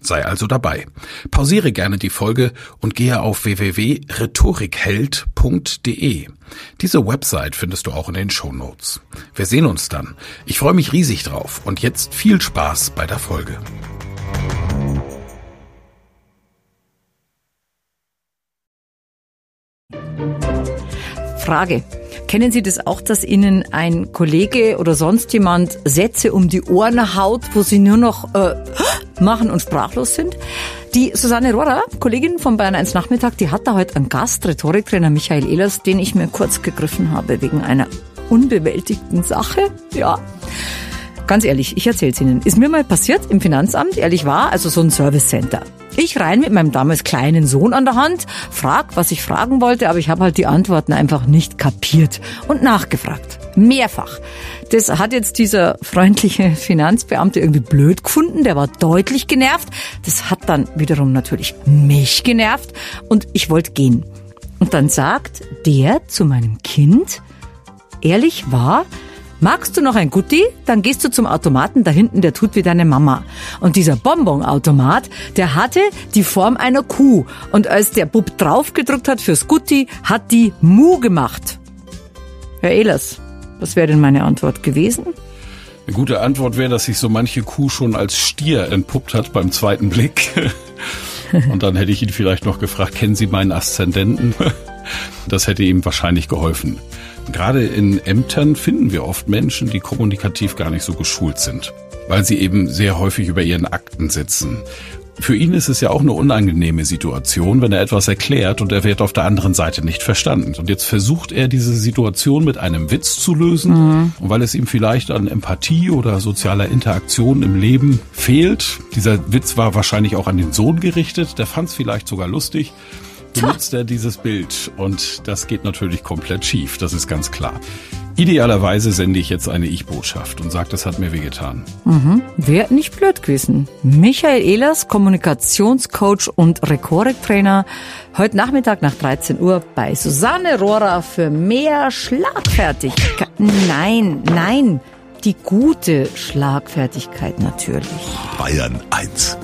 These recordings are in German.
Sei also dabei. Pausiere gerne die Folge und gehe auf www.rhetorikheld.de. Diese Website findest du auch in den Show Notes. Wir sehen uns dann. Ich freue mich riesig drauf und jetzt viel Spaß bei der Folge. Frage. Kennen Sie das auch, dass Ihnen ein Kollege oder sonst jemand Sätze um die Ohren haut, wo Sie nur noch äh, machen und sprachlos sind? Die Susanne Rohrer, Kollegin von Bayern 1 Nachmittag, die hat da heute einen Gast, Rhetoriktrainer Michael Ehlers, den ich mir kurz gegriffen habe wegen einer unbewältigten Sache. Ja. Ganz ehrlich, ich erzähl's Ihnen. Ist mir mal passiert im Finanzamt, ehrlich war, also so ein Service Center. Ich rein mit meinem damals kleinen Sohn an der Hand, frag, was ich fragen wollte, aber ich habe halt die Antworten einfach nicht kapiert und nachgefragt. Mehrfach. Das hat jetzt dieser freundliche Finanzbeamte irgendwie blöd gefunden, der war deutlich genervt. Das hat dann wiederum natürlich mich genervt und ich wollte gehen. Und dann sagt der zu meinem Kind, ehrlich war, Magst du noch ein Gutti? Dann gehst du zum Automaten da hinten, der tut wie deine Mama. Und dieser Bonbonautomat, der hatte die Form einer Kuh. Und als der Bub draufgedrückt hat fürs Gutti, hat die Mu gemacht. Herr Ehlers, was wäre denn meine Antwort gewesen? Eine gute Antwort wäre, dass sich so manche Kuh schon als Stier entpuppt hat beim zweiten Blick. Und dann hätte ich ihn vielleicht noch gefragt, kennen Sie meinen Aszendenten? Das hätte ihm wahrscheinlich geholfen. Gerade in Ämtern finden wir oft Menschen, die kommunikativ gar nicht so geschult sind, weil sie eben sehr häufig über ihren Akten sitzen. Für ihn ist es ja auch eine unangenehme Situation, wenn er etwas erklärt und er wird auf der anderen Seite nicht verstanden. Und jetzt versucht er diese Situation mit einem Witz zu lösen. Mhm. Und weil es ihm vielleicht an Empathie oder sozialer Interaktion im Leben fehlt, dieser Witz war wahrscheinlich auch an den Sohn gerichtet, der fand es vielleicht sogar lustig benutzt er dieses Bild und das geht natürlich komplett schief, das ist ganz klar. Idealerweise sende ich jetzt eine Ich-Botschaft und sage, das hat mir wehgetan. Mhm. Wäre nicht blöd gewesen. Michael Ehlers, Kommunikationscoach und Rhetoriktrainer, heute Nachmittag nach 13 Uhr bei Susanne Rohrer für mehr Schlagfertigkeit. Nein, nein, die gute Schlagfertigkeit natürlich. Bayern 1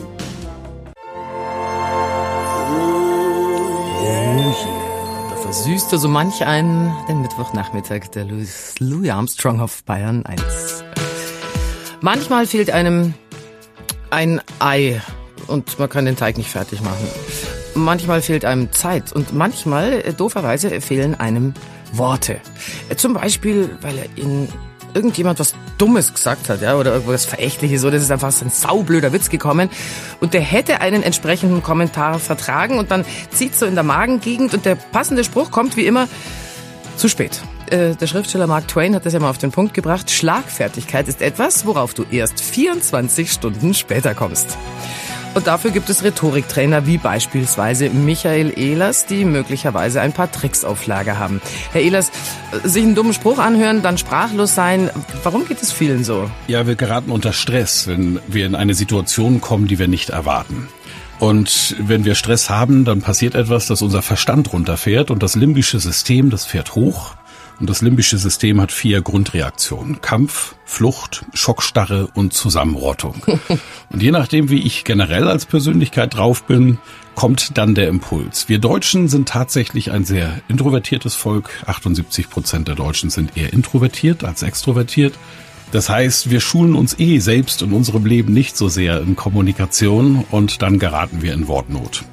versüßte so manch einen den Mittwochnachmittag der Louis, Louis Armstrong auf Bayern 1. Manchmal fehlt einem ein Ei und man kann den Teig nicht fertig machen. Manchmal fehlt einem Zeit und manchmal, äh, dooferweise, fehlen einem Worte. Äh, zum Beispiel, weil er in irgendjemand was Dummes gesagt hat, ja, oder irgendwas Verächtliches, oder es ist einfach ein saublöder Witz gekommen. Und der hätte einen entsprechenden Kommentar vertragen und dann zieht so in der Magengegend und der passende Spruch kommt wie immer zu spät. Äh, der Schriftsteller Mark Twain hat das ja mal auf den Punkt gebracht. Schlagfertigkeit ist etwas, worauf du erst 24 Stunden später kommst. Und dafür gibt es Rhetoriktrainer wie beispielsweise Michael Ehlers, die möglicherweise ein paar Tricks auf Lager haben. Herr Ehlers, sich einen dummen Spruch anhören, dann sprachlos sein, warum geht es vielen so? Ja, wir geraten unter Stress, wenn wir in eine Situation kommen, die wir nicht erwarten. Und wenn wir Stress haben, dann passiert etwas, dass unser Verstand runterfährt und das limbische System, das fährt hoch und das limbische System hat vier Grundreaktionen. Kampf, Flucht, Schockstarre und Zusammenrottung. und je nachdem, wie ich generell als Persönlichkeit drauf bin, kommt dann der Impuls. Wir Deutschen sind tatsächlich ein sehr introvertiertes Volk. 78 Prozent der Deutschen sind eher introvertiert als extrovertiert. Das heißt, wir schulen uns eh selbst in unserem Leben nicht so sehr in Kommunikation und dann geraten wir in Wortnot.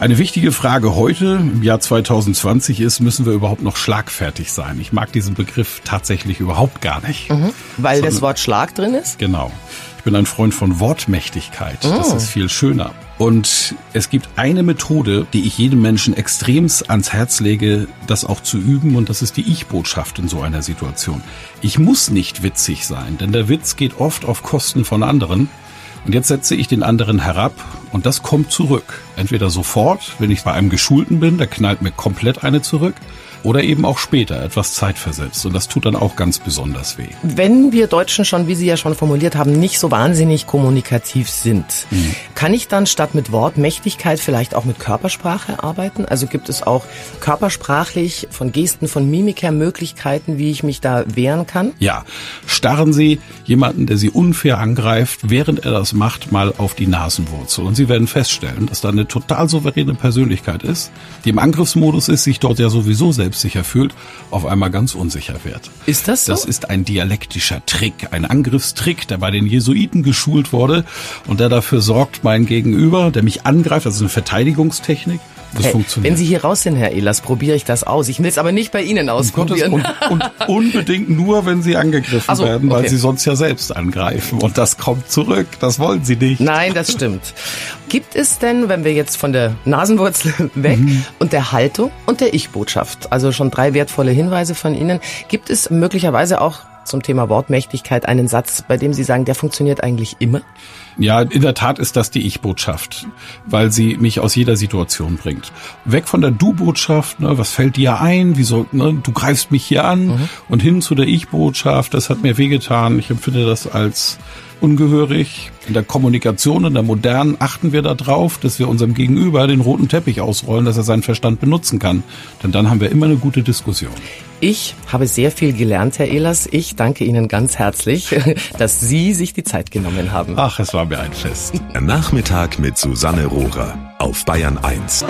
Eine wichtige Frage heute im Jahr 2020 ist, müssen wir überhaupt noch schlagfertig sein? Ich mag diesen Begriff tatsächlich überhaupt gar nicht. Mhm, weil Sondern, das Wort Schlag drin ist? Genau. Ich bin ein Freund von Wortmächtigkeit. Oh. Das ist viel schöner. Und es gibt eine Methode, die ich jedem Menschen extremst ans Herz lege, das auch zu üben, und das ist die Ich-Botschaft in so einer Situation. Ich muss nicht witzig sein, denn der Witz geht oft auf Kosten von anderen. Und jetzt setze ich den anderen herab und das kommt zurück. Entweder sofort, wenn ich bei einem Geschulten bin, der knallt mir komplett eine zurück, oder eben auch später, etwas zeitversetzt. Und das tut dann auch ganz besonders weh. Wenn wir Deutschen schon, wie Sie ja schon formuliert haben, nicht so wahnsinnig kommunikativ sind, mhm. kann ich dann statt mit Wortmächtigkeit vielleicht auch mit Körpersprache arbeiten? Also gibt es auch körpersprachlich von Gesten, von Mimik her Möglichkeiten, wie ich mich da wehren kann? Ja, starren Sie jemanden, der Sie unfair angreift, während er das macht, mal auf die Nasenwurzel. Und Sie werden feststellen, dass da eine total souveräne Persönlichkeit ist, die im Angriffsmodus ist, sich dort ja sowieso selbst selbstsicher fühlt, auf einmal ganz unsicher wird. Ist das so? Das ist ein dialektischer Trick, ein Angriffstrick, der bei den Jesuiten geschult wurde und der dafür sorgt, mein Gegenüber, der mich angreift, das ist eine Verteidigungstechnik, das hey, funktioniert. Wenn Sie hier raus sind, Herr Ehlers, probiere ich das aus. Ich will es aber nicht bei Ihnen ausprobieren. Und, und, unbedingt nur, wenn Sie angegriffen so, werden, weil okay. Sie sonst ja selbst angreifen. Und das kommt zurück. Das wollen Sie nicht. Nein, das stimmt. Gibt es denn, wenn wir jetzt von der Nasenwurzel weg mhm. und der Haltung und der Ich-Botschaft, also schon drei wertvolle Hinweise von Ihnen, gibt es möglicherweise auch zum Thema Wortmächtigkeit einen Satz, bei dem Sie sagen, der funktioniert eigentlich immer? Ja, in der Tat ist das die Ich-Botschaft, weil sie mich aus jeder Situation bringt. Weg von der Du-Botschaft, ne, was fällt dir ein, wieso, ne, du greifst mich hier an, mhm. und hin zu der Ich-Botschaft, das hat mir wehgetan. Ich empfinde das als ungehörig. In der Kommunikation, in der modernen, achten wir darauf, dass wir unserem Gegenüber den roten Teppich ausrollen, dass er seinen Verstand benutzen kann. Denn dann haben wir immer eine gute Diskussion. Ich habe sehr viel gelernt, Herr Ehlers. Ich danke Ihnen ganz herzlich, dass Sie sich die Zeit genommen haben. Ach, es war mir ein Fest. Nachmittag mit Susanne Rohrer auf Bayern 1.